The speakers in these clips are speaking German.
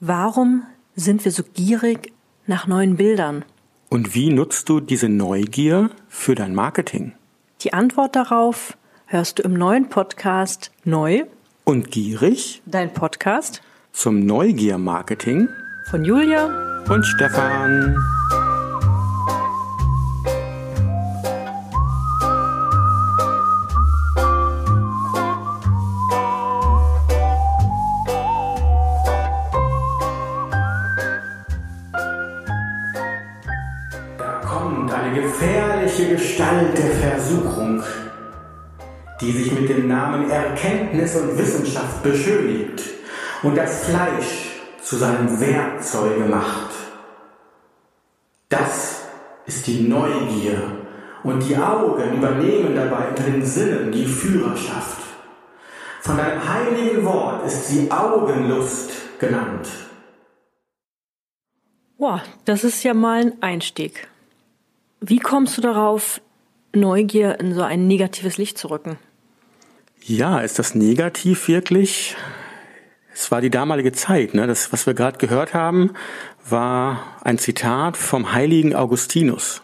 Warum sind wir so gierig nach neuen Bildern? Und wie nutzt du diese Neugier für dein Marketing? Die Antwort darauf hörst du im neuen Podcast Neu Und gierig dein Podcast zum Neugier-Marketing von Julia. und Stefan. Mit dem Namen Erkenntnis und Wissenschaft beschönigt und das Fleisch zu seinem Werkzeuge macht. Das ist die Neugier und die Augen übernehmen dabei unter den Sinnen die Führerschaft. Von deinem heiligen Wort ist sie Augenlust genannt. Boah, das ist ja mal ein Einstieg. Wie kommst du darauf, Neugier in so ein negatives Licht zu rücken? Ja, ist das negativ wirklich? Es war die damalige Zeit. Ne? Das, was wir gerade gehört haben, war ein Zitat vom heiligen Augustinus.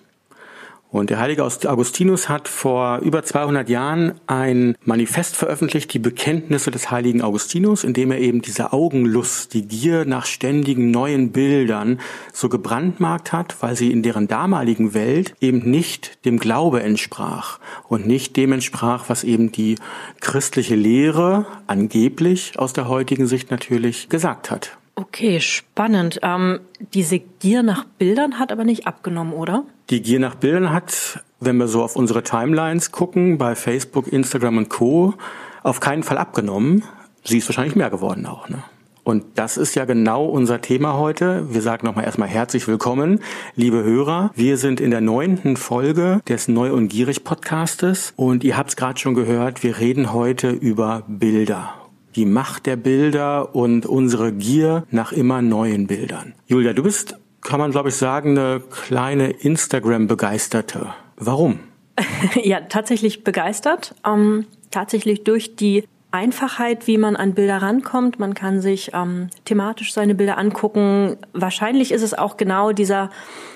Und der heilige Augustinus hat vor über 200 Jahren ein Manifest veröffentlicht, die Bekenntnisse des heiligen Augustinus, in dem er eben diese Augenlust, die Gier nach ständigen neuen Bildern so gebrandmarkt hat, weil sie in deren damaligen Welt eben nicht dem Glaube entsprach und nicht dem entsprach, was eben die christliche Lehre angeblich aus der heutigen Sicht natürlich gesagt hat. Okay, spannend. Ähm, diese Gier nach Bildern hat aber nicht abgenommen, oder? Die Gier nach Bildern hat, wenn wir so auf unsere Timelines gucken, bei Facebook, Instagram und Co., auf keinen Fall abgenommen. Sie ist wahrscheinlich mehr geworden auch. Ne? Und das ist ja genau unser Thema heute. Wir sagen nochmal erstmal herzlich willkommen, liebe Hörer. Wir sind in der neunten Folge des Neu und Gierig Podcastes und ihr habt es gerade schon gehört, wir reden heute über Bilder die Macht der Bilder und unsere Gier nach immer neuen Bildern. Julia, du bist, kann man glaube ich sagen, eine kleine Instagram-Begeisterte. Warum? ja, tatsächlich begeistert. Ähm, tatsächlich durch die Einfachheit, wie man an Bilder rankommt. Man kann sich ähm, thematisch seine Bilder angucken. Wahrscheinlich ist es auch genau dieser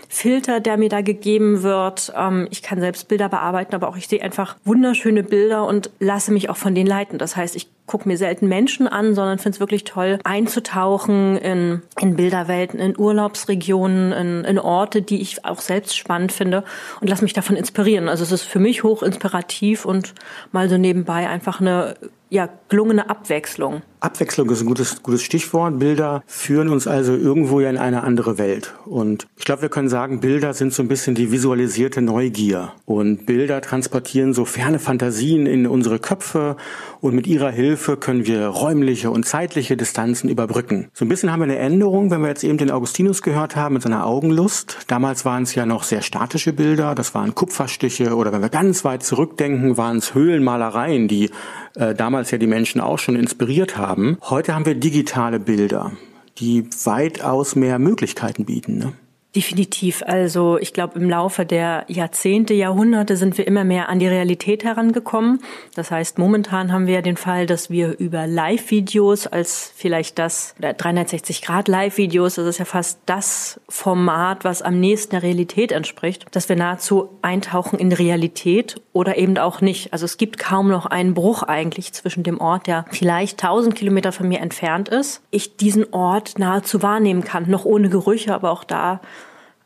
Filter, der mir da gegeben wird. Ähm, ich kann selbst Bilder bearbeiten, aber auch ich sehe einfach wunderschöne Bilder und lasse mich auch von denen leiten. Das heißt, ich gucke mir selten Menschen an, sondern finde es wirklich toll, einzutauchen in, in Bilderwelten, in Urlaubsregionen, in, in Orte, die ich auch selbst spannend finde und lasse mich davon inspirieren. Also es ist für mich hoch inspirativ und mal so nebenbei einfach eine ja, gelungene Abwechslung. Abwechslung ist ein gutes, gutes Stichwort. Bilder führen uns also irgendwo ja in eine andere Welt. Und ich glaube, wir können sagen, Bilder sind so ein bisschen die visualisierte Neugier. Und Bilder transportieren so ferne Fantasien in unsere Köpfe. Und mit ihrer Hilfe können wir räumliche und zeitliche Distanzen überbrücken. So ein bisschen haben wir eine Änderung, wenn wir jetzt eben den Augustinus gehört haben mit seiner Augenlust. Damals waren es ja noch sehr statische Bilder. Das waren Kupferstiche oder wenn wir ganz weit zurückdenken, waren es Höhlenmalereien, die äh, damals ja die Menschen auch schon inspiriert haben. Heute haben wir digitale Bilder, die weitaus mehr Möglichkeiten bieten. Ne? Definitiv. Also ich glaube, im Laufe der Jahrzehnte, Jahrhunderte sind wir immer mehr an die Realität herangekommen. Das heißt, momentan haben wir ja den Fall, dass wir über Live-Videos als vielleicht das 360-Grad-Live-Videos, das ist ja fast das Format, was am nächsten der Realität entspricht, dass wir nahezu eintauchen in Realität oder eben auch nicht. Also es gibt kaum noch einen Bruch eigentlich zwischen dem Ort, der vielleicht 1000 Kilometer von mir entfernt ist, ich diesen Ort nahezu wahrnehmen kann, noch ohne Gerüche, aber auch da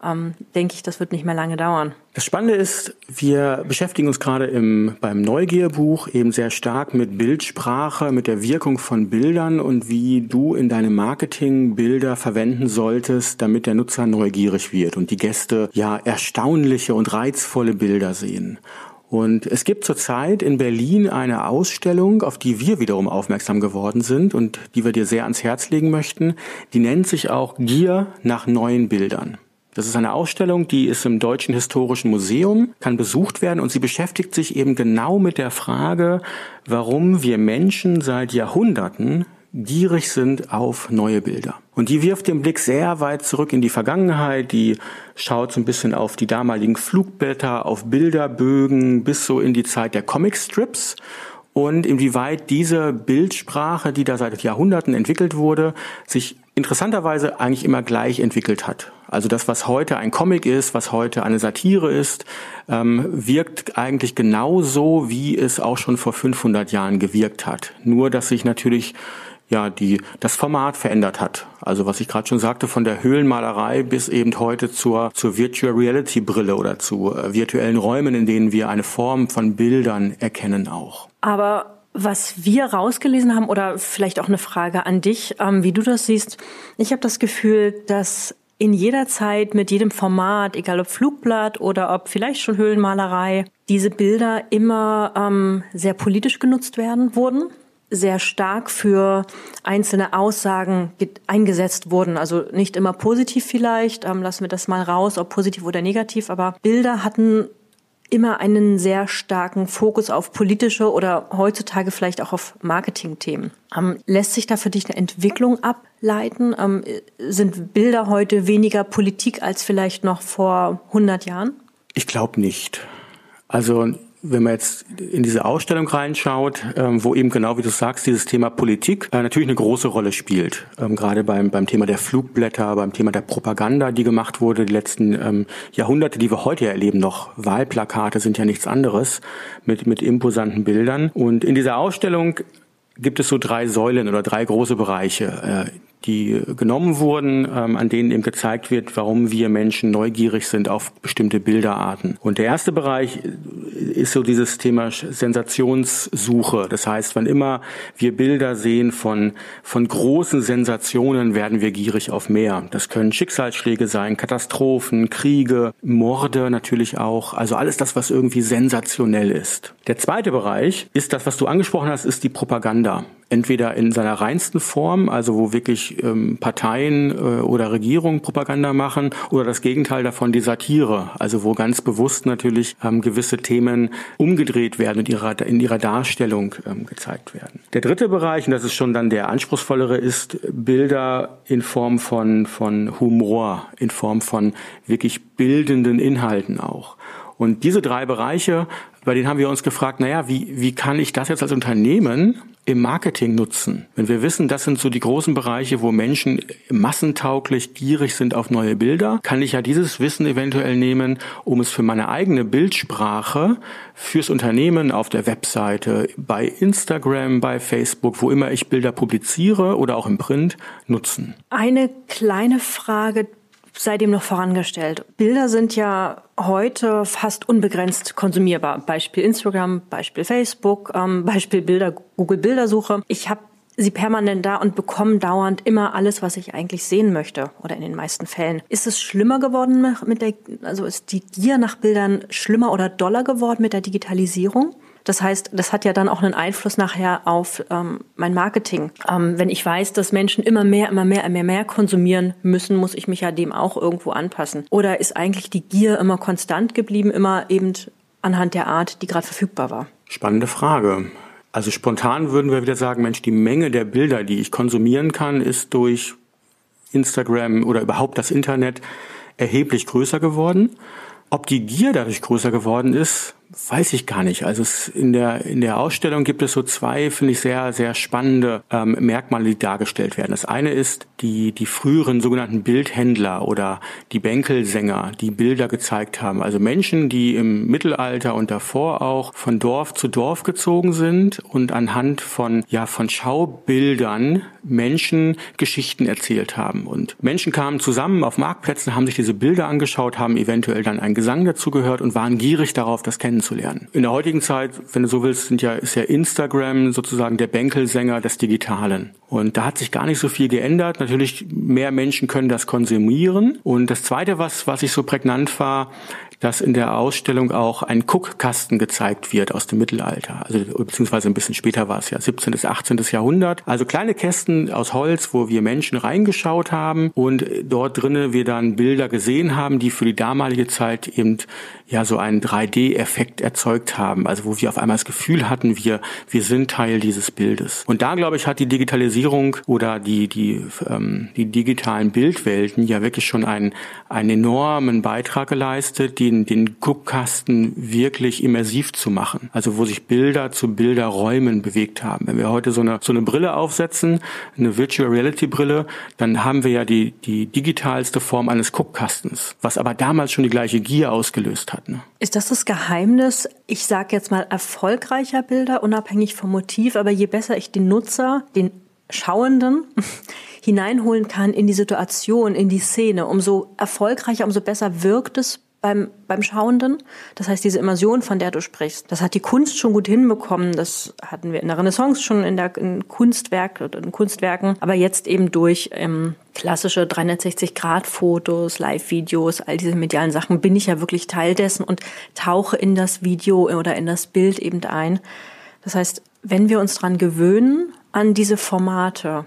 ähm, denke ich, das wird nicht mehr lange dauern. Das Spannende ist, wir beschäftigen uns gerade im, beim Neugierbuch eben sehr stark mit Bildsprache, mit der Wirkung von Bildern und wie du in deinem Marketing Bilder verwenden solltest, damit der Nutzer neugierig wird und die Gäste ja erstaunliche und reizvolle Bilder sehen. Und es gibt zurzeit in Berlin eine Ausstellung, auf die wir wiederum aufmerksam geworden sind und die wir dir sehr ans Herz legen möchten. Die nennt sich auch Gier nach neuen Bildern. Das ist eine Ausstellung, die ist im Deutschen Historischen Museum, kann besucht werden und sie beschäftigt sich eben genau mit der Frage, warum wir Menschen seit Jahrhunderten gierig sind auf neue Bilder. Und die wirft den Blick sehr weit zurück in die Vergangenheit, die schaut so ein bisschen auf die damaligen Flugblätter, auf Bilderbögen bis so in die Zeit der Comicstrips und inwieweit diese Bildsprache, die da seit Jahrhunderten entwickelt wurde, sich interessanterweise eigentlich immer gleich entwickelt hat. Also das, was heute ein Comic ist, was heute eine Satire ist, ähm, wirkt eigentlich genauso, wie es auch schon vor 500 Jahren gewirkt hat. Nur, dass sich natürlich ja die das Format verändert hat. Also was ich gerade schon sagte, von der Höhlenmalerei bis eben heute zur zur Virtual Reality Brille oder zu äh, virtuellen Räumen, in denen wir eine Form von Bildern erkennen auch. Aber was wir rausgelesen haben, oder vielleicht auch eine Frage an dich, ähm, wie du das siehst, ich habe das Gefühl, dass in jeder Zeit mit jedem Format, egal ob Flugblatt oder ob vielleicht schon Höhlenmalerei, diese Bilder immer ähm, sehr politisch genutzt werden wurden sehr stark für einzelne Aussagen eingesetzt wurden. Also nicht immer positiv vielleicht, ähm, lassen wir das mal raus, ob positiv oder negativ, aber Bilder hatten immer einen sehr starken Fokus auf politische oder heutzutage vielleicht auch auf Marketingthemen. Ähm, lässt sich da für dich eine Entwicklung ableiten? Ähm, sind Bilder heute weniger Politik als vielleicht noch vor 100 Jahren? Ich glaube nicht. Also wenn man jetzt in diese Ausstellung reinschaut, ähm, wo eben genau wie du sagst, dieses Thema Politik äh, natürlich eine große Rolle spielt. Ähm, gerade beim, beim Thema der Flugblätter, beim Thema der Propaganda, die gemacht wurde, die letzten ähm, Jahrhunderte, die wir heute erleben noch. Wahlplakate sind ja nichts anderes mit, mit imposanten Bildern. Und in dieser Ausstellung gibt es so drei Säulen oder drei große Bereiche. Äh, die genommen wurden, ähm, an denen eben gezeigt wird, warum wir Menschen neugierig sind auf bestimmte Bilderarten. Und der erste Bereich ist so dieses Thema Sensationssuche. Das heißt, wann immer wir Bilder sehen von, von großen Sensationen, werden wir gierig auf mehr. Das können Schicksalsschläge sein, Katastrophen, Kriege, Morde natürlich auch. Also alles das, was irgendwie sensationell ist. Der zweite Bereich ist das, was du angesprochen hast, ist die Propaganda entweder in seiner reinsten Form, also wo wirklich ähm, Parteien äh, oder Regierungen Propaganda machen, oder das Gegenteil davon, die Satire, also wo ganz bewusst natürlich ähm, gewisse Themen umgedreht werden und ihrer, in ihrer Darstellung ähm, gezeigt werden. Der dritte Bereich, und das ist schon dann der anspruchsvollere, ist Bilder in Form von, von Humor, in Form von wirklich bildenden Inhalten auch. Und diese drei Bereiche, bei denen haben wir uns gefragt, naja, wie, wie kann ich das jetzt als Unternehmen im Marketing nutzen. Wenn wir wissen, das sind so die großen Bereiche, wo Menschen massentauglich gierig sind auf neue Bilder, kann ich ja dieses Wissen eventuell nehmen, um es für meine eigene Bildsprache fürs Unternehmen auf der Webseite, bei Instagram, bei Facebook, wo immer ich Bilder publiziere oder auch im Print nutzen. Eine kleine Frage sei dem noch vorangestellt. Bilder sind ja heute fast unbegrenzt konsumierbar. Beispiel Instagram, Beispiel Facebook, ähm, Beispiel Bilder, Google Bildersuche. Ich habe sie permanent da und bekomme dauernd immer alles, was ich eigentlich sehen möchte oder in den meisten Fällen. Ist es schlimmer geworden mit der, also ist die Gier nach Bildern schlimmer oder doller geworden mit der Digitalisierung? Das heißt, das hat ja dann auch einen Einfluss nachher auf ähm, mein Marketing. Ähm, wenn ich weiß, dass Menschen immer mehr, immer mehr, immer mehr konsumieren müssen, muss ich mich ja dem auch irgendwo anpassen. Oder ist eigentlich die Gier immer konstant geblieben, immer eben anhand der Art, die gerade verfügbar war? Spannende Frage. Also spontan würden wir wieder sagen, Mensch, die Menge der Bilder, die ich konsumieren kann, ist durch Instagram oder überhaupt das Internet erheblich größer geworden. Ob die Gier dadurch größer geworden ist, weiß ich gar nicht. Also in der in der Ausstellung gibt es so zwei, finde ich sehr sehr spannende ähm, Merkmale, die dargestellt werden. Das eine ist die die früheren sogenannten Bildhändler oder die Bänkelsänger, die Bilder gezeigt haben. Also Menschen, die im Mittelalter und davor auch von Dorf zu Dorf gezogen sind und anhand von ja von Schaubildern Menschen Geschichten erzählt haben. Und Menschen kamen zusammen auf Marktplätzen, haben sich diese Bilder angeschaut, haben eventuell dann einen Gesang dazu gehört und waren gierig darauf, das kennen kennenzulernen. In der heutigen Zeit, wenn du so willst, sind ja, ist ja Instagram sozusagen der Bänkelsänger des Digitalen. Und da hat sich gar nicht so viel geändert. Natürlich, mehr Menschen können das konsumieren. Und das Zweite, was, was ich so prägnant war, dass in der Ausstellung auch ein Guckkasten gezeigt wird aus dem Mittelalter. Also beziehungsweise ein bisschen später war es ja, 17. bis 18. Jahrhundert. Also kleine Kästen aus Holz, wo wir Menschen reingeschaut haben und dort drinnen wir dann Bilder gesehen haben, die für die damalige Zeit eben ja so einen 3D-Effekt erzeugt haben. Also wo wir auf einmal das Gefühl hatten, wir, wir sind Teil dieses Bildes. Und da, glaube ich, hat die Digitalisierung oder die, die, ähm, die digitalen Bildwelten ja wirklich schon einen, einen enormen Beitrag geleistet, den, den Guckkasten wirklich immersiv zu machen. Also wo sich Bilder zu Bilderräumen bewegt haben. Wenn wir heute so eine, so eine Brille aufsetzen, eine Virtual Reality Brille, dann haben wir ja die, die digitalste Form eines Guckkastens, was aber damals schon die gleiche Gier ausgelöst hat. Ne? Ist das das Geheimnis, ich sage jetzt mal erfolgreicher Bilder, unabhängig vom Motiv, aber je besser ich den Nutzer, den Schauenden hineinholen kann in die Situation, in die Szene, umso erfolgreicher, umso besser wirkt es beim, beim Schauenden. Das heißt, diese Immersion, von der du sprichst, das hat die Kunst schon gut hinbekommen. Das hatten wir in der Renaissance schon in der in Kunstwerk in Kunstwerken, aber jetzt eben durch ähm, klassische 360-Grad-Fotos, Live-Videos, all diese medialen Sachen bin ich ja wirklich Teil dessen und tauche in das Video oder in das Bild eben ein. Das heißt, wenn wir uns dran gewöhnen an diese Formate,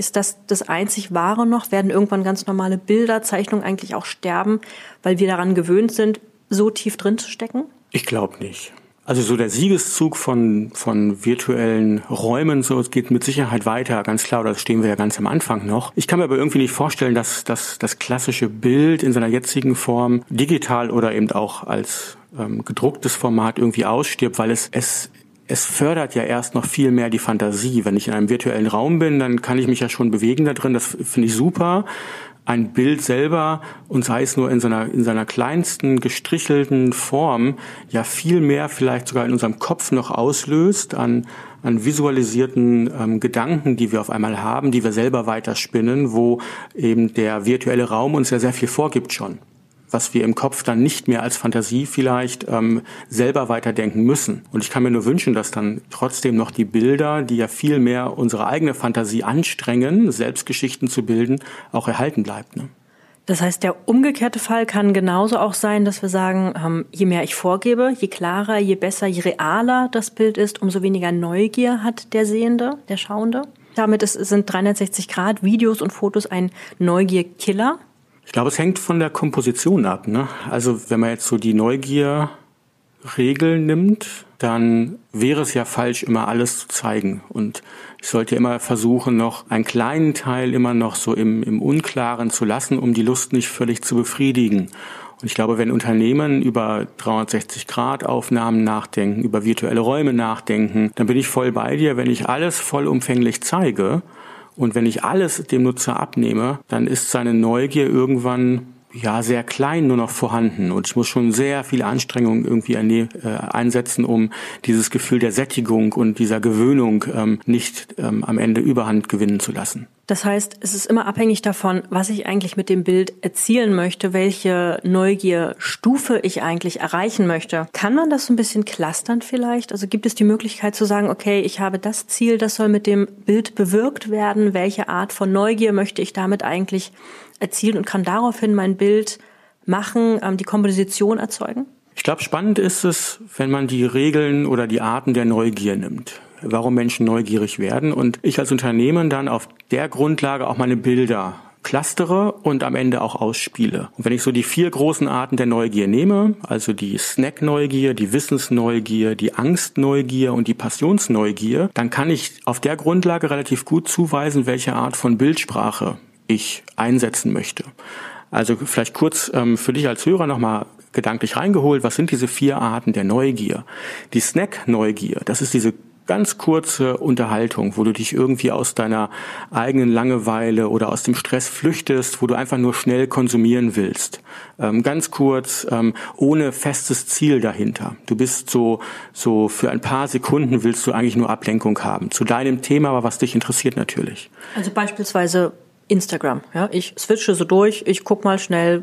ist das das einzig Wahre noch? Werden irgendwann ganz normale Bilder, Zeichnungen eigentlich auch sterben, weil wir daran gewöhnt sind, so tief drin zu stecken? Ich glaube nicht. Also so der Siegeszug von, von virtuellen Räumen, so geht mit Sicherheit weiter, ganz klar, da stehen wir ja ganz am Anfang noch. Ich kann mir aber irgendwie nicht vorstellen, dass, dass das klassische Bild in seiner jetzigen Form digital oder eben auch als ähm, gedrucktes Format irgendwie ausstirbt, weil es, es es fördert ja erst noch viel mehr die Fantasie. Wenn ich in einem virtuellen Raum bin, dann kann ich mich ja schon bewegen da drin. Das finde ich super. Ein Bild selber und sei es nur in seiner, in seiner kleinsten gestrichelten Form ja viel mehr vielleicht sogar in unserem Kopf noch auslöst an, an visualisierten ähm, Gedanken, die wir auf einmal haben, die wir selber weiterspinnen, wo eben der virtuelle Raum uns ja sehr viel vorgibt schon was wir im Kopf dann nicht mehr als Fantasie vielleicht ähm, selber weiterdenken müssen. Und ich kann mir nur wünschen, dass dann trotzdem noch die Bilder, die ja viel mehr unsere eigene Fantasie anstrengen, Selbstgeschichten zu bilden, auch erhalten bleibt. Ne? Das heißt, der umgekehrte Fall kann genauso auch sein, dass wir sagen, ähm, je mehr ich vorgebe, je klarer, je besser, je realer das Bild ist, umso weniger Neugier hat der Sehende, der Schauende. Damit ist, sind 360 Grad Videos und Fotos ein Neugierkiller. Ich glaube, es hängt von der Komposition ab. Ne? Also wenn man jetzt so die Neugier-Regel nimmt, dann wäre es ja falsch, immer alles zu zeigen. Und ich sollte immer versuchen, noch einen kleinen Teil immer noch so im, im Unklaren zu lassen, um die Lust nicht völlig zu befriedigen. Und ich glaube, wenn Unternehmen über 360-Grad-Aufnahmen nachdenken, über virtuelle Räume nachdenken, dann bin ich voll bei dir. Wenn ich alles vollumfänglich zeige, und wenn ich alles dem Nutzer abnehme, dann ist seine Neugier irgendwann ja sehr klein nur noch vorhanden und ich muss schon sehr viel Anstrengung irgendwie äh, einsetzen, um dieses Gefühl der Sättigung und dieser Gewöhnung ähm, nicht ähm, am Ende Überhand gewinnen zu lassen. Das heißt, es ist immer abhängig davon, was ich eigentlich mit dem Bild erzielen möchte, welche Neugierstufe ich eigentlich erreichen möchte. Kann man das so ein bisschen clustern vielleicht? Also gibt es die Möglichkeit zu sagen, okay, ich habe das Ziel, das soll mit dem Bild bewirkt werden. Welche Art von Neugier möchte ich damit eigentlich erzielen und kann daraufhin mein Bild machen, ähm, die Komposition erzeugen? Ich glaube, spannend ist es, wenn man die Regeln oder die Arten der Neugier nimmt warum Menschen neugierig werden und ich als Unternehmen dann auf der Grundlage auch meine Bilder clustere und am Ende auch ausspiele. Und wenn ich so die vier großen Arten der Neugier nehme, also die Snack-Neugier, die Wissensneugier, die Angstneugier und die Passionsneugier, dann kann ich auf der Grundlage relativ gut zuweisen, welche Art von Bildsprache ich einsetzen möchte. Also vielleicht kurz ähm, für dich als Hörer nochmal gedanklich reingeholt, was sind diese vier Arten der Neugier? Die Snack-Neugier, das ist diese ganz kurze Unterhaltung, wo du dich irgendwie aus deiner eigenen Langeweile oder aus dem Stress flüchtest, wo du einfach nur schnell konsumieren willst. Ähm, ganz kurz, ähm, ohne festes Ziel dahinter. Du bist so, so für ein paar Sekunden willst du eigentlich nur Ablenkung haben. Zu deinem Thema, aber was dich interessiert natürlich. Also beispielsweise Instagram. Ja, ich switche so durch, ich guck mal schnell,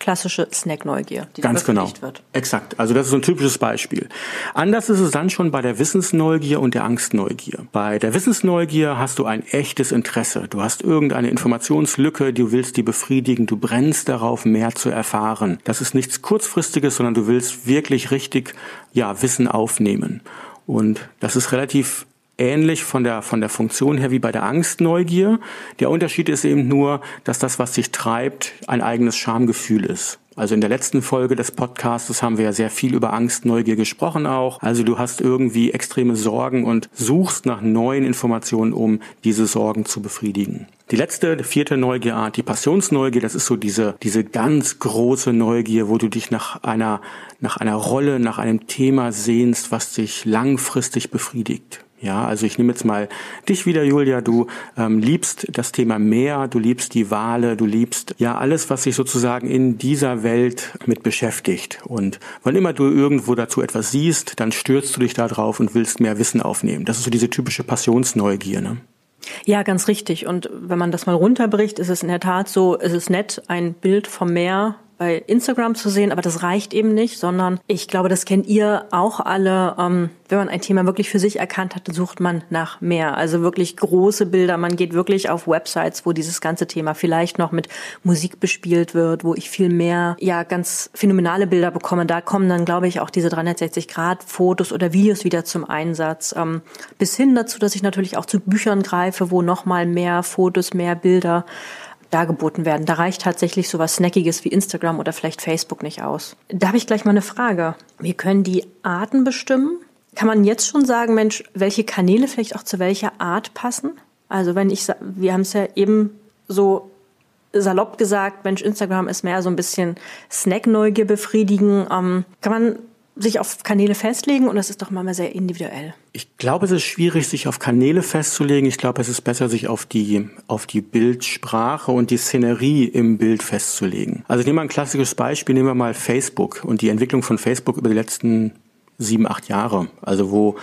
klassische Snack-Neugier, die Ganz genau. wird. Exakt. Also das ist so ein typisches Beispiel. Anders ist es dann schon bei der Wissensneugier und der Angstneugier. Bei der Wissensneugier hast du ein echtes Interesse. Du hast irgendeine Informationslücke, du willst die befriedigen, du brennst darauf, mehr zu erfahren. Das ist nichts kurzfristiges, sondern du willst wirklich richtig, ja, Wissen aufnehmen. Und das ist relativ ähnlich von der, von der Funktion her wie bei der Angstneugier. Der Unterschied ist eben nur, dass das, was sich treibt, ein eigenes Schamgefühl ist. Also in der letzten Folge des Podcasts haben wir ja sehr viel über Angst, Neugier gesprochen auch. Also du hast irgendwie extreme Sorgen und suchst nach neuen Informationen, um diese Sorgen zu befriedigen. Die letzte, die vierte Neugierart, die Passionsneugier, das ist so diese, diese ganz große Neugier, wo du dich nach einer, nach einer Rolle, nach einem Thema sehnst, was dich langfristig befriedigt. Ja, also ich nehme jetzt mal dich wieder, Julia. Du ähm, liebst das Thema Meer, du liebst die Wale, du liebst ja alles, was sich sozusagen in dieser Welt mit beschäftigt. Und wann immer du irgendwo dazu etwas siehst, dann stürzt du dich da drauf und willst mehr Wissen aufnehmen. Das ist so diese typische Passionsneugier. Ne? Ja, ganz richtig. Und wenn man das mal runterbricht, ist es in der Tat so, es ist nett, ein Bild vom Meer bei Instagram zu sehen, aber das reicht eben nicht, sondern ich glaube, das kennt ihr auch alle. Ähm, wenn man ein Thema wirklich für sich erkannt hat, sucht man nach mehr. Also wirklich große Bilder. Man geht wirklich auf Websites, wo dieses ganze Thema vielleicht noch mit Musik bespielt wird, wo ich viel mehr, ja, ganz phänomenale Bilder bekomme. Da kommen dann, glaube ich, auch diese 360 Grad Fotos oder Videos wieder zum Einsatz. Ähm, bis hin dazu, dass ich natürlich auch zu Büchern greife, wo noch mal mehr Fotos, mehr Bilder dargeboten werden. Da reicht tatsächlich so was Snackiges wie Instagram oder vielleicht Facebook nicht aus. Da habe ich gleich mal eine Frage. Wir können die Arten bestimmen. Kann man jetzt schon sagen, Mensch, welche Kanäle vielleicht auch zu welcher Art passen? Also wenn ich, wir haben es ja eben so salopp gesagt, Mensch, Instagram ist mehr so ein bisschen Snackneugier befriedigen. Ähm, kann man sich auf Kanäle festlegen und das ist doch mal sehr individuell. Ich glaube, es ist schwierig, sich auf Kanäle festzulegen. Ich glaube, es ist besser, sich auf die, auf die Bildsprache und die Szenerie im Bild festzulegen. Also nehmen wir ein klassisches Beispiel, nehmen wir mal Facebook und die Entwicklung von Facebook über die letzten sieben, acht Jahre. Also wo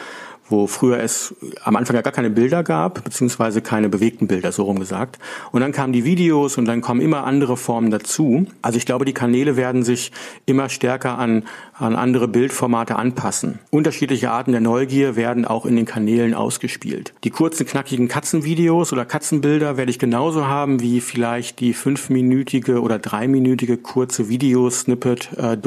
wo früher es am Anfang ja gar keine Bilder gab, beziehungsweise keine bewegten Bilder, so rum gesagt. Und dann kamen die Videos und dann kommen immer andere Formen dazu. Also ich glaube, die Kanäle werden sich immer stärker an, an andere Bildformate anpassen. Unterschiedliche Arten der Neugier werden auch in den Kanälen ausgespielt. Die kurzen, knackigen Katzenvideos oder Katzenbilder werde ich genauso haben wie vielleicht die fünfminütige oder dreiminütige kurze Videosnippet äh,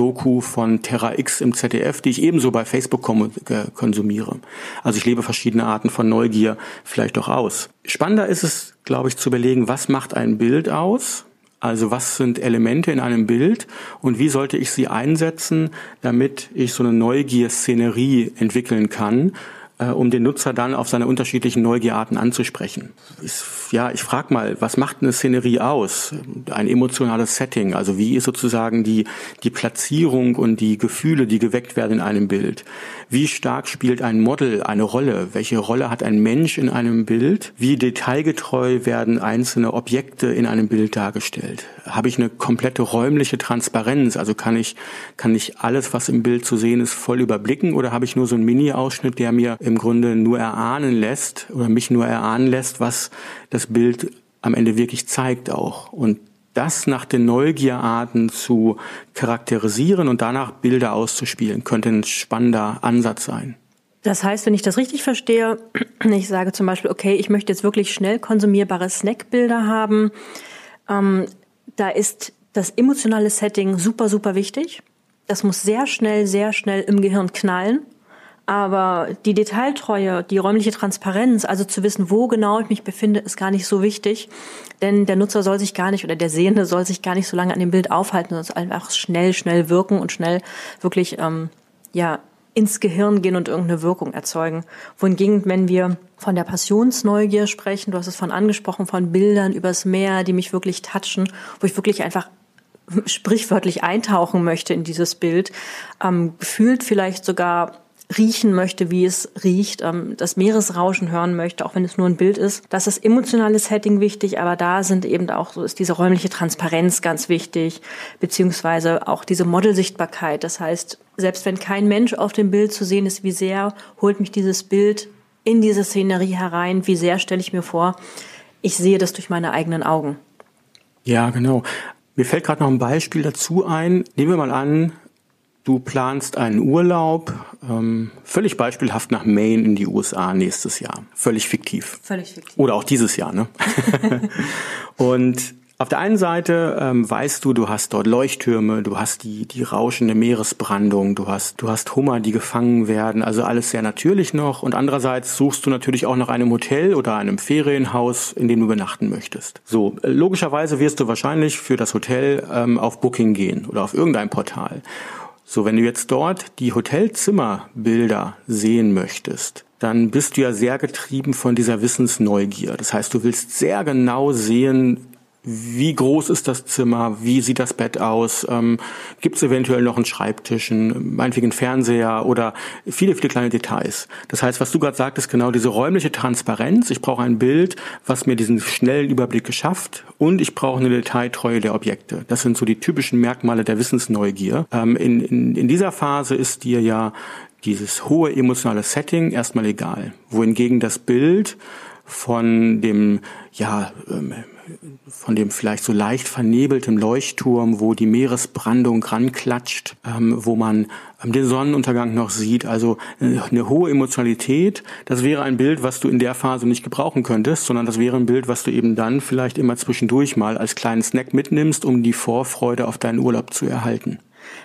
von Terra X im ZDF, die ich ebenso bei Facebook konsumiere. Also ich lebe verschiedene Arten von Neugier vielleicht auch aus. Spannender ist es, glaube ich, zu überlegen, was macht ein Bild aus? Also was sind Elemente in einem Bild und wie sollte ich sie einsetzen, damit ich so eine Neugier-Szenerie entwickeln kann äh, um den Nutzer dann auf seine unterschiedlichen Neugierarten anzusprechen. Ich, ja, ich frage mal, was macht eine Szenerie aus? Ein emotionales Setting, also wie ist sozusagen die, die Platzierung und die Gefühle, die geweckt werden in einem Bild? Wie stark spielt ein Model eine Rolle? Welche Rolle hat ein Mensch in einem Bild? Wie detailgetreu werden einzelne Objekte in einem Bild dargestellt? Habe ich eine komplette räumliche Transparenz? Also kann ich, kann ich alles, was im Bild zu sehen ist, voll überblicken oder habe ich nur so einen Mini-Ausschnitt, der mir im Grunde nur erahnen lässt oder mich nur erahnen lässt, was das Bild am Ende wirklich zeigt auch. Und das nach den Neugierarten zu charakterisieren und danach Bilder auszuspielen, könnte ein spannender Ansatz sein. Das heißt, wenn ich das richtig verstehe, ich sage zum Beispiel, okay, ich möchte jetzt wirklich schnell konsumierbare Snackbilder haben, ähm, da ist das emotionale Setting super, super wichtig. Das muss sehr schnell, sehr schnell im Gehirn knallen. Aber die Detailtreue, die räumliche Transparenz, also zu wissen, wo genau ich mich befinde, ist gar nicht so wichtig. Denn der Nutzer soll sich gar nicht oder der Sehende soll sich gar nicht so lange an dem Bild aufhalten, sondern es einfach schnell, schnell wirken und schnell wirklich ähm, ja ins Gehirn gehen und irgendeine Wirkung erzeugen. Wohingegen, wenn wir von der Passionsneugier sprechen, du hast es von angesprochen, von Bildern übers Meer, die mich wirklich touchen, wo ich wirklich einfach sprichwörtlich eintauchen möchte in dieses Bild, ähm, gefühlt vielleicht sogar riechen möchte, wie es riecht, ähm, das Meeresrauschen hören möchte, auch wenn es nur ein Bild ist. Das ist emotionales Setting wichtig, aber da sind eben auch so ist diese räumliche Transparenz ganz wichtig, beziehungsweise auch diese Modelsichtbarkeit. Das heißt, selbst wenn kein Mensch auf dem Bild zu sehen ist, wie sehr holt mich dieses Bild in diese Szenerie herein, wie sehr stelle ich mir vor, ich sehe das durch meine eigenen Augen. Ja, genau. Mir fällt gerade noch ein Beispiel dazu ein. Nehmen wir mal an, Du planst einen Urlaub, ähm, völlig beispielhaft nach Maine in die USA nächstes Jahr. Völlig fiktiv. Völlig fiktiv. Oder auch dieses Jahr, ne? und Auf der einen Seite ähm, weißt du, du hast dort Leuchttürme, du hast die, die rauschende Meeresbrandung, du hast, du hast Hummer, die gefangen werden, also alles sehr natürlich noch. Und andererseits suchst du natürlich auch nach einem Hotel oder einem Ferienhaus, in dem du übernachten möchtest. So, logischerweise wirst du wahrscheinlich für das Hotel ähm, auf Booking gehen oder auf irgendein Portal. So, wenn du jetzt dort die Hotelzimmerbilder sehen möchtest, dann bist du ja sehr getrieben von dieser Wissensneugier. Das heißt, du willst sehr genau sehen, wie groß ist das Zimmer, wie sieht das Bett aus, ähm, gibt es eventuell noch einen Schreibtisch, einen, meinetwegen Fernseher oder viele, viele kleine Details. Das heißt, was du gerade sagtest, genau diese räumliche Transparenz, ich brauche ein Bild, was mir diesen schnellen Überblick geschafft und ich brauche eine Detailtreue der Objekte. Das sind so die typischen Merkmale der Wissensneugier. Ähm, in, in, in dieser Phase ist dir ja dieses hohe emotionale Setting erstmal egal, wohingegen das Bild von dem, ja, ähm, von dem vielleicht so leicht vernebeltem Leuchtturm, wo die Meeresbrandung ranklatscht, ähm, wo man ähm, den Sonnenuntergang noch sieht. Also äh, eine hohe Emotionalität. Das wäre ein Bild, was du in der Phase nicht gebrauchen könntest, sondern das wäre ein Bild, was du eben dann vielleicht immer zwischendurch mal als kleinen Snack mitnimmst, um die Vorfreude auf deinen Urlaub zu erhalten.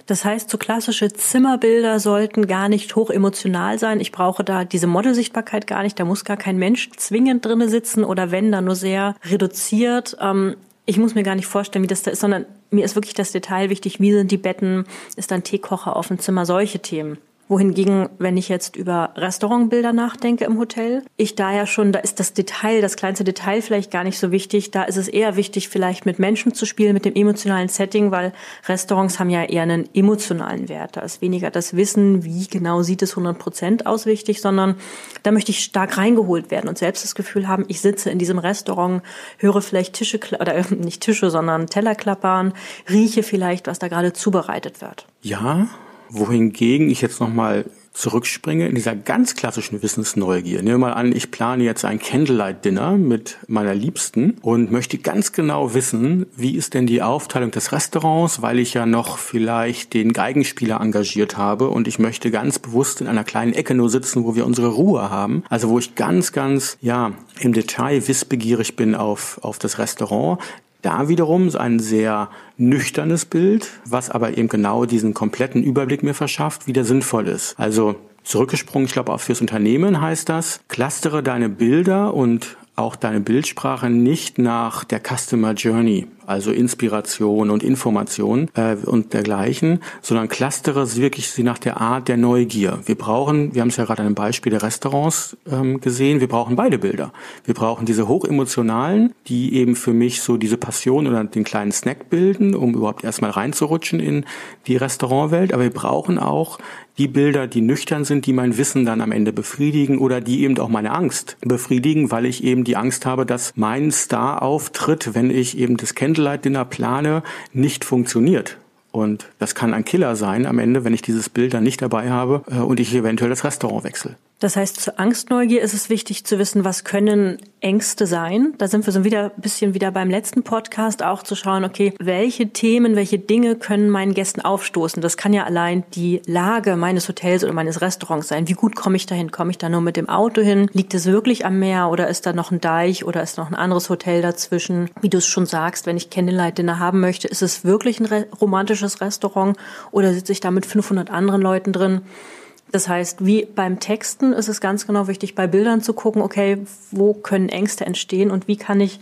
Das heißt, so klassische Zimmerbilder sollten gar nicht hoch emotional sein. Ich brauche da diese Modelsichtbarkeit gar nicht. Da muss gar kein Mensch zwingend drinne sitzen oder wenn, dann nur sehr reduziert. Ähm, ich muss mir gar nicht vorstellen, wie das da ist, sondern mir ist wirklich das Detail wichtig. Wie sind die Betten? Ist da ein Teekocher auf dem Zimmer? Solche Themen wohingegen, wenn ich jetzt über Restaurantbilder nachdenke im Hotel, ich da ja schon, da ist das Detail, das kleinste Detail vielleicht gar nicht so wichtig. Da ist es eher wichtig, vielleicht mit Menschen zu spielen, mit dem emotionalen Setting, weil Restaurants haben ja eher einen emotionalen Wert. Da ist weniger das Wissen, wie genau sieht es 100 Prozent aus wichtig, sondern da möchte ich stark reingeholt werden und selbst das Gefühl haben, ich sitze in diesem Restaurant, höre vielleicht Tische, oder nicht Tische, sondern Teller klappern, rieche vielleicht, was da gerade zubereitet wird. Ja, wohingegen ich jetzt nochmal zurückspringe in dieser ganz klassischen Wissensneugier. Nehmen wir mal an, ich plane jetzt ein Candlelight-Dinner mit meiner Liebsten und möchte ganz genau wissen, wie ist denn die Aufteilung des Restaurants, weil ich ja noch vielleicht den Geigenspieler engagiert habe und ich möchte ganz bewusst in einer kleinen Ecke nur sitzen, wo wir unsere Ruhe haben. Also wo ich ganz, ganz, ja, im Detail wissbegierig bin auf, auf das Restaurant. Da wiederum ist ein sehr nüchternes Bild, was aber eben genau diesen kompletten Überblick mir verschafft, wie der sinnvoll ist. Also zurückgesprungen, ich glaube auch fürs Unternehmen heißt das, clustere deine Bilder und auch deine Bildsprache nicht nach der Customer Journey, also Inspiration und Information äh, und dergleichen, sondern clustere sie wirklich sie nach der Art der Neugier. Wir brauchen, wir haben es ja gerade an einem Beispiel der Restaurants ähm, gesehen, wir brauchen beide Bilder. Wir brauchen diese hochemotionalen, die eben für mich so diese Passion oder den kleinen Snack bilden, um überhaupt erstmal reinzurutschen in die Restaurantwelt, aber wir brauchen auch die Bilder, die nüchtern sind, die mein Wissen dann am Ende befriedigen oder die eben auch meine Angst befriedigen, weil ich eben die Angst habe, dass mein Star-Auftritt, wenn ich eben das Candlelight-Dinner plane, nicht funktioniert. Und das kann ein Killer sein am Ende, wenn ich dieses Bild dann nicht dabei habe äh, und ich eventuell das Restaurant wechsle. Das heißt, zur Angstneugier ist es wichtig zu wissen, was können Ängste sein. Da sind wir so wieder ein bisschen wieder beim letzten Podcast auch zu schauen, okay, welche Themen, welche Dinge können meinen Gästen aufstoßen. Das kann ja allein die Lage meines Hotels oder meines Restaurants sein. Wie gut komme ich dahin? Komme ich da nur mit dem Auto hin? Liegt es wirklich am Meer oder ist da noch ein Deich oder ist noch ein anderes Hotel dazwischen? Wie du es schon sagst, wenn ich Candlelight Dinner haben möchte, ist es wirklich ein romantisches Restaurant oder sitze ich da mit 500 anderen Leuten drin? Das heißt, wie beim Texten ist es ganz genau wichtig, bei Bildern zu gucken, okay, wo können Ängste entstehen und wie kann ich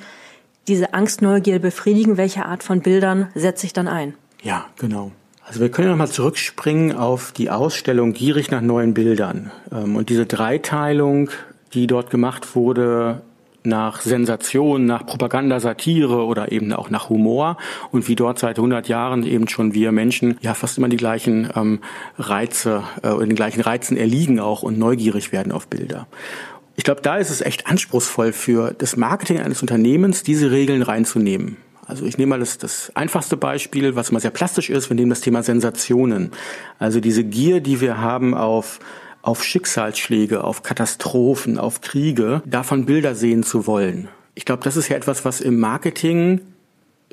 diese Angstneugier befriedigen? Welche Art von Bildern setze ich dann ein? Ja, genau. Also wir können nochmal zurückspringen auf die Ausstellung Gierig nach neuen Bildern. Ähm, und diese Dreiteilung, die dort gemacht wurde, nach Sensation, nach Propaganda, Satire oder eben auch nach Humor und wie dort seit 100 Jahren eben schon wir Menschen ja fast immer die gleichen ähm, Reize äh, den gleichen Reizen erliegen auch und neugierig werden auf Bilder. Ich glaube, da ist es echt anspruchsvoll für das Marketing eines Unternehmens, diese Regeln reinzunehmen. Also ich nehme mal das, das einfachste Beispiel, was immer sehr plastisch ist, wir nehmen das Thema Sensationen. Also diese Gier, die wir haben auf auf Schicksalsschläge, auf Katastrophen, auf Kriege, davon Bilder sehen zu wollen. Ich glaube, das ist ja etwas, was im Marketing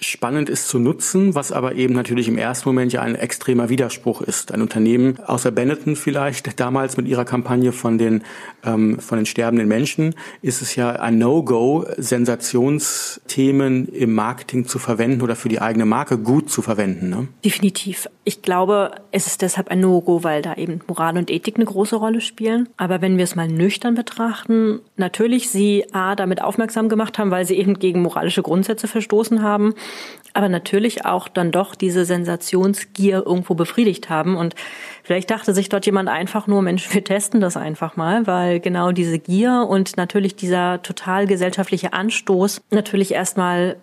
spannend ist zu nutzen, was aber eben natürlich im ersten Moment ja ein extremer Widerspruch ist. Ein Unternehmen außer Benetton vielleicht damals mit ihrer Kampagne von den ähm, von den sterbenden Menschen ist es ja ein No-Go, Sensationsthemen im Marketing zu verwenden oder für die eigene Marke gut zu verwenden. Ne? Definitiv. Ich glaube, es ist deshalb ein No-Go, weil da eben Moral und Ethik eine große Rolle spielen. Aber wenn wir es mal nüchtern betrachten, natürlich sie A, damit aufmerksam gemacht haben, weil sie eben gegen moralische Grundsätze verstoßen haben aber natürlich auch dann doch diese Sensationsgier irgendwo befriedigt haben. Und vielleicht dachte sich dort jemand einfach nur, Mensch, wir testen das einfach mal, weil genau diese Gier und natürlich dieser total gesellschaftliche Anstoß natürlich erstmal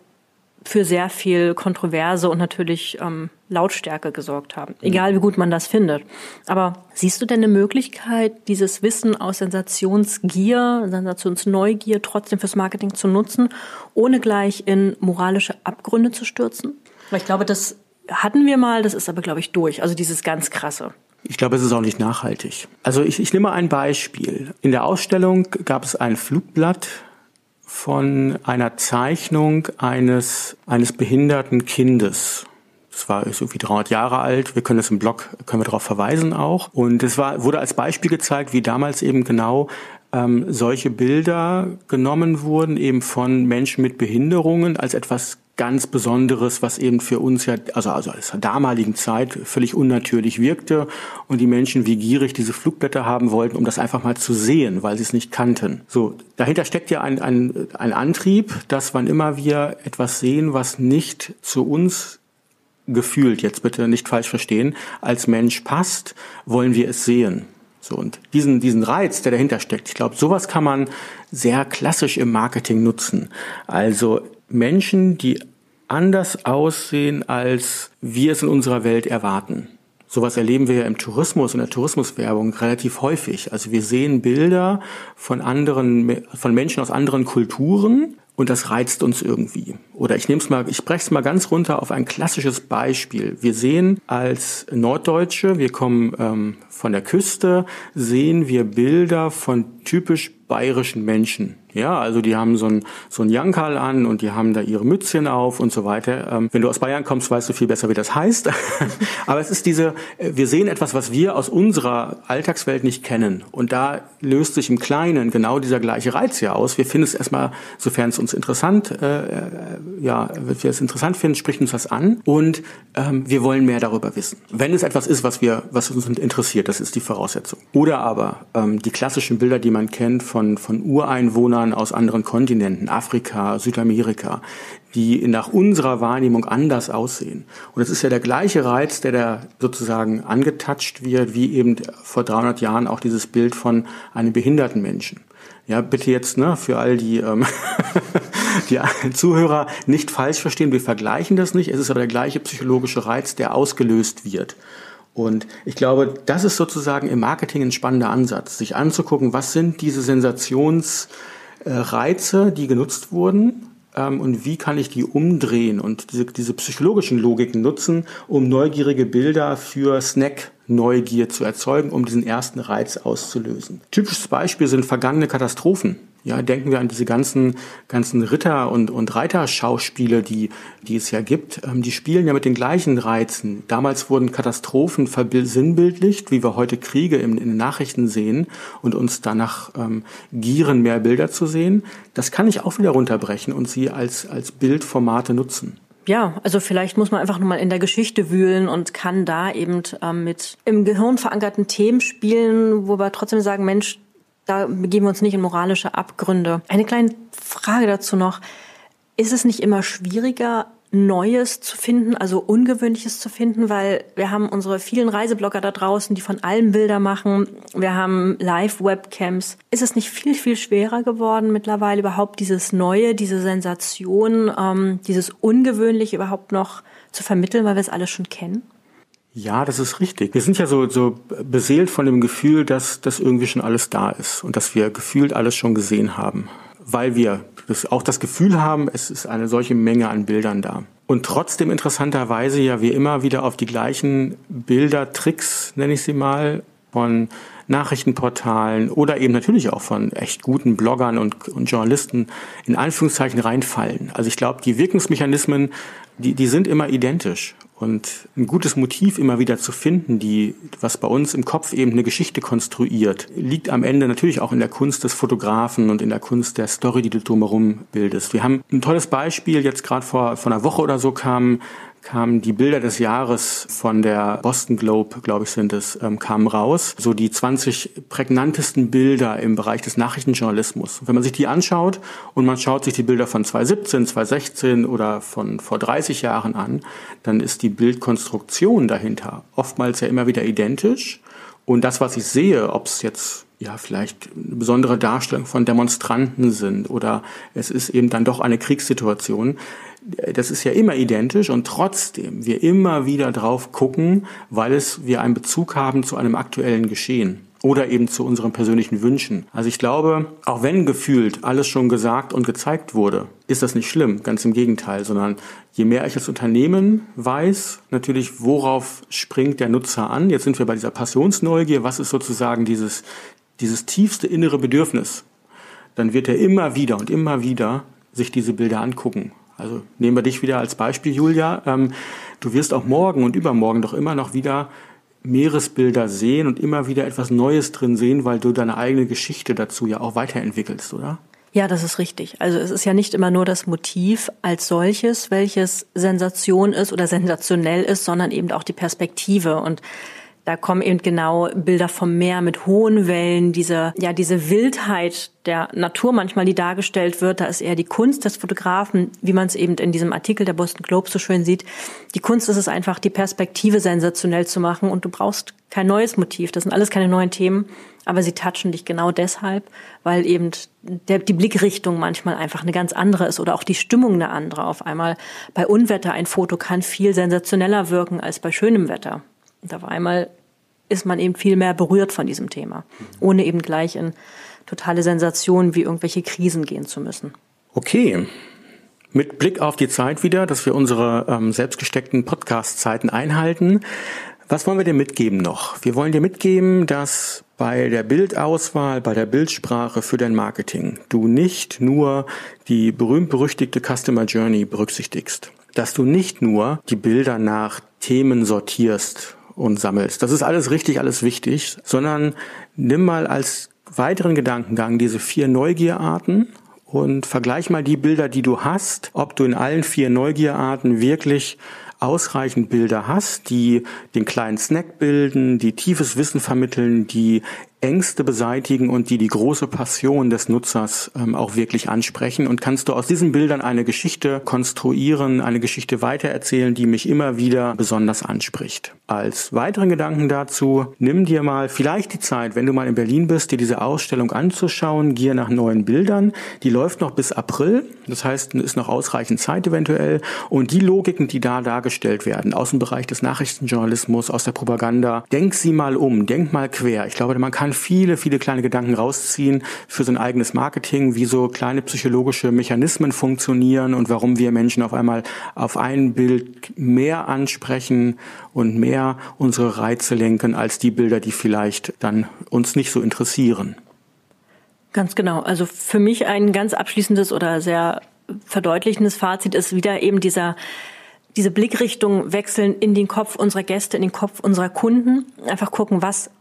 für sehr viel Kontroverse und natürlich ähm, Lautstärke gesorgt haben. Egal wie gut man das findet. Aber siehst du denn eine Möglichkeit, dieses Wissen aus Sensationsgier, Sensationsneugier trotzdem fürs Marketing zu nutzen, ohne gleich in moralische Abgründe zu stürzen? Weil ich glaube, das hatten wir mal, das ist aber, glaube ich, durch. Also dieses ganz krasse. Ich glaube, es ist auch nicht nachhaltig. Also ich, ich nehme ein Beispiel. In der Ausstellung gab es ein Flugblatt von einer Zeichnung eines, eines behinderten Kindes. Das war irgendwie 300 Jahre alt. Wir können das im Blog, können wir darauf verweisen auch. Und es war, wurde als Beispiel gezeigt, wie damals eben genau ähm, solche Bilder genommen wurden, eben von Menschen mit Behinderungen als etwas ganz Besonderes, was eben für uns ja, also, also aus der damaligen Zeit völlig unnatürlich wirkte und die Menschen wie gierig diese Flugblätter haben wollten, um das einfach mal zu sehen, weil sie es nicht kannten. So, dahinter steckt ja ein, ein, ein Antrieb, dass wann immer wir etwas sehen, was nicht zu uns gefühlt, jetzt bitte nicht falsch verstehen, als Mensch passt, wollen wir es sehen. So, und diesen, diesen Reiz, der dahinter steckt, ich glaube, sowas kann man sehr klassisch im Marketing nutzen. Also Menschen, die anders aussehen, als wir es in unserer Welt erwarten. Sowas erleben wir ja im Tourismus und der Tourismuswerbung relativ häufig. Also wir sehen Bilder von anderen, von Menschen aus anderen Kulturen und das reizt uns irgendwie. Oder ich nehme es mal, ich breche es mal ganz runter auf ein klassisches Beispiel. Wir sehen als Norddeutsche, wir kommen ähm, von der Küste, sehen wir Bilder von typisch bayerischen Menschen. Ja, also die haben so ein, so ein Jankerl an und die haben da ihre Mützchen auf und so weiter. Ähm, wenn du aus Bayern kommst, weißt du viel besser, wie das heißt. Aber es ist diese, äh, wir sehen etwas, was wir aus unserer Alltagswelt nicht kennen. Und da löst sich im Kleinen genau dieser gleiche Reiz ja aus. Wir finden es erstmal, sofern es uns interessant, äh, äh ja, wenn wir es interessant finden, spricht uns das an und ähm, wir wollen mehr darüber wissen. Wenn es etwas ist, was wir, was uns interessiert, das ist die Voraussetzung. Oder aber ähm, die klassischen Bilder, die man kennt von, von Ureinwohnern, aus anderen Kontinenten, Afrika, Südamerika, die nach unserer Wahrnehmung anders aussehen. Und es ist ja der gleiche Reiz, der da sozusagen angetatscht wird, wie eben vor 300 Jahren auch dieses Bild von einem behinderten Menschen. Ja, bitte jetzt ne, für all die, ähm, die Zuhörer nicht falsch verstehen, wir vergleichen das nicht, es ist aber der gleiche psychologische Reiz, der ausgelöst wird. Und ich glaube, das ist sozusagen im Marketing ein spannender Ansatz, sich anzugucken, was sind diese Sensations- äh, die genutzt wurden ähm, und wie kann ich die umdrehen und diese, diese psychologischen Logiken nutzen, um neugierige Bilder für Snack Neugier zu erzeugen, um diesen ersten Reiz auszulösen. Typisches Beispiel sind vergangene Katastrophen. Ja, denken wir an diese ganzen, ganzen Ritter- und, und Reiterschauspiele, die, die es ja gibt. Ähm, die spielen ja mit den gleichen Reizen. Damals wurden Katastrophen sinnbildlicht, wie wir heute Kriege in, in den Nachrichten sehen und uns danach ähm, gieren, mehr Bilder zu sehen. Das kann ich auch wieder runterbrechen und sie als, als Bildformate nutzen. Ja, also vielleicht muss man einfach nochmal in der Geschichte wühlen und kann da eben ähm, mit im Gehirn verankerten Themen spielen, wo wir trotzdem sagen, Mensch, da begeben wir uns nicht in moralische Abgründe. Eine kleine Frage dazu noch. Ist es nicht immer schwieriger, Neues zu finden, also Ungewöhnliches zu finden, weil wir haben unsere vielen Reiseblogger da draußen, die von allem Bilder machen. Wir haben Live-Webcams. Ist es nicht viel, viel schwerer geworden mittlerweile überhaupt dieses Neue, diese Sensation, ähm, dieses Ungewöhnliche überhaupt noch zu vermitteln, weil wir es alles schon kennen? Ja, das ist richtig. Wir sind ja so, so beseelt von dem Gefühl, dass das irgendwie schon alles da ist und dass wir gefühlt alles schon gesehen haben, weil wir das, auch das Gefühl haben, es ist eine solche Menge an Bildern da. Und trotzdem interessanterweise ja wir immer wieder auf die gleichen Bildertricks, nenne ich sie mal, von Nachrichtenportalen oder eben natürlich auch von echt guten Bloggern und, und Journalisten in Anführungszeichen reinfallen. Also ich glaube, die Wirkungsmechanismen die, die sind immer identisch. Und ein gutes Motiv immer wieder zu finden, die, was bei uns im Kopf eben eine Geschichte konstruiert, liegt am Ende natürlich auch in der Kunst des Fotografen und in der Kunst der Story, die du drumherum bildest. Wir haben ein tolles Beispiel, jetzt gerade vor, vor einer Woche oder so kam kamen die Bilder des Jahres von der Boston Globe, glaube ich, sind es, ähm, kamen raus. So die 20 prägnantesten Bilder im Bereich des Nachrichtenjournalismus. Wenn man sich die anschaut und man schaut sich die Bilder von 2017, 2016 oder von vor 30 Jahren an, dann ist die Bildkonstruktion dahinter oftmals ja immer wieder identisch. Und das, was ich sehe, ob es jetzt ja vielleicht eine besondere Darstellung von Demonstranten sind oder es ist eben dann doch eine Kriegssituation, das ist ja immer identisch und trotzdem wir immer wieder drauf gucken, weil es wir einen Bezug haben zu einem aktuellen Geschehen oder eben zu unseren persönlichen Wünschen. Also ich glaube, auch wenn gefühlt alles schon gesagt und gezeigt wurde, ist das nicht schlimm, ganz im Gegenteil, sondern je mehr ich als Unternehmen weiß, natürlich, worauf springt der Nutzer an. Jetzt sind wir bei dieser Passionsneugier, was ist sozusagen dieses, dieses tiefste innere Bedürfnis, dann wird er immer wieder und immer wieder sich diese Bilder angucken also nehmen wir dich wieder als Beispiel, Julia. Ähm, du wirst auch morgen und übermorgen doch immer noch wieder Meeresbilder sehen und immer wieder etwas Neues drin sehen, weil du deine eigene Geschichte dazu ja auch weiterentwickelst, oder? Ja, das ist richtig. Also es ist ja nicht immer nur das Motiv als solches, welches Sensation ist oder sensationell ist, sondern eben auch die Perspektive. Und da kommen eben genau Bilder vom Meer mit hohen Wellen, diese, ja, diese Wildheit der Natur manchmal, die dargestellt wird. Da ist eher die Kunst des Fotografen, wie man es eben in diesem Artikel der Boston Globe so schön sieht. Die Kunst ist es einfach, die Perspektive sensationell zu machen und du brauchst kein neues Motiv. Das sind alles keine neuen Themen, aber sie touchen dich genau deshalb, weil eben der, die Blickrichtung manchmal einfach eine ganz andere ist oder auch die Stimmung eine andere. Auf einmal bei Unwetter ein Foto kann viel sensationeller wirken als bei schönem Wetter. Und auf einmal ist man eben viel mehr berührt von diesem Thema, ohne eben gleich in totale Sensationen wie irgendwelche Krisen gehen zu müssen. Okay. Mit Blick auf die Zeit wieder, dass wir unsere ähm, selbstgesteckten Podcast-Zeiten einhalten. Was wollen wir dir mitgeben noch? Wir wollen dir mitgeben, dass bei der Bildauswahl, bei der Bildsprache für dein Marketing du nicht nur die berühmt-berüchtigte Customer Journey berücksichtigst, dass du nicht nur die Bilder nach Themen sortierst und sammelst. Das ist alles richtig, alles wichtig, sondern nimm mal als weiteren Gedankengang diese vier Neugierarten und vergleich mal die Bilder, die du hast, ob du in allen vier Neugierarten wirklich ausreichend Bilder hast, die den kleinen Snack bilden, die tiefes Wissen vermitteln, die Ängste beseitigen und die die große Passion des Nutzers ähm, auch wirklich ansprechen und kannst du aus diesen Bildern eine Geschichte konstruieren, eine Geschichte weitererzählen, die mich immer wieder besonders anspricht. Als weiteren Gedanken dazu, nimm dir mal vielleicht die Zeit, wenn du mal in Berlin bist, dir diese Ausstellung anzuschauen, Gier nach neuen Bildern. Die läuft noch bis April, das heißt, ist noch ausreichend Zeit eventuell und die Logiken, die da dargestellt werden, aus dem Bereich des Nachrichtenjournalismus, aus der Propaganda, denk sie mal um, denk mal quer. Ich glaube, man kann kann viele, viele kleine Gedanken rausziehen für sein eigenes Marketing, wie so kleine psychologische Mechanismen funktionieren und warum wir Menschen auf einmal auf ein Bild mehr ansprechen und mehr unsere Reize lenken als die Bilder, die vielleicht dann uns nicht so interessieren. Ganz genau. Also für mich ein ganz abschließendes oder sehr verdeutlichendes Fazit ist wieder eben dieser diese Blickrichtung wechseln in den Kopf unserer Gäste, in den Kopf unserer Kunden. Einfach gucken, was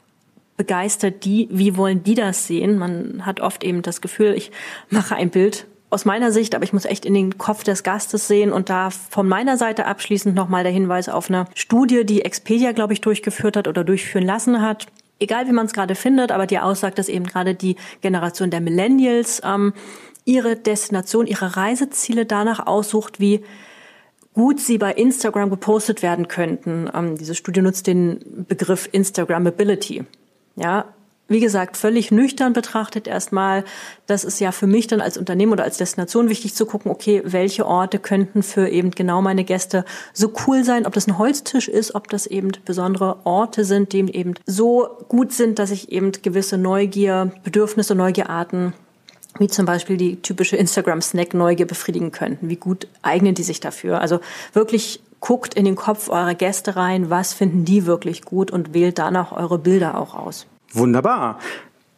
begeistert die, wie wollen die das sehen? Man hat oft eben das Gefühl, ich mache ein Bild aus meiner Sicht, aber ich muss echt in den Kopf des Gastes sehen und da von meiner Seite abschließend nochmal der Hinweis auf eine Studie, die Expedia, glaube ich, durchgeführt hat oder durchführen lassen hat. Egal wie man es gerade findet, aber die aussagt, dass eben gerade die Generation der Millennials ähm, ihre Destination, ihre Reiseziele danach aussucht, wie gut sie bei Instagram gepostet werden könnten. Ähm, diese Studie nutzt den Begriff Instagrammability. Ja, wie gesagt, völlig nüchtern betrachtet erstmal, das ist ja für mich dann als Unternehmen oder als Destination wichtig zu gucken, okay, welche Orte könnten für eben genau meine Gäste so cool sein, ob das ein Holztisch ist, ob das eben besondere Orte sind, die eben so gut sind, dass ich eben gewisse Neugier, Bedürfnisse, Neugierarten wie zum Beispiel die typische Instagram-Snack-Neugier befriedigen könnten. Wie gut eignen die sich dafür? Also wirklich guckt in den Kopf eurer Gäste rein, was finden die wirklich gut und wählt danach eure Bilder auch aus. Wunderbar.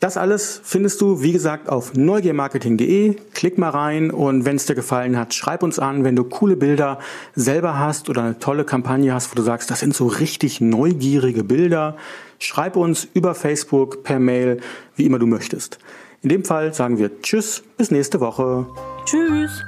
Das alles findest du, wie gesagt, auf neugiermarketing.de. Klick mal rein und wenn es dir gefallen hat, schreib uns an, wenn du coole Bilder selber hast oder eine tolle Kampagne hast, wo du sagst, das sind so richtig neugierige Bilder. Schreib uns über Facebook, per Mail, wie immer du möchtest. In dem Fall sagen wir Tschüss, bis nächste Woche. Tschüss.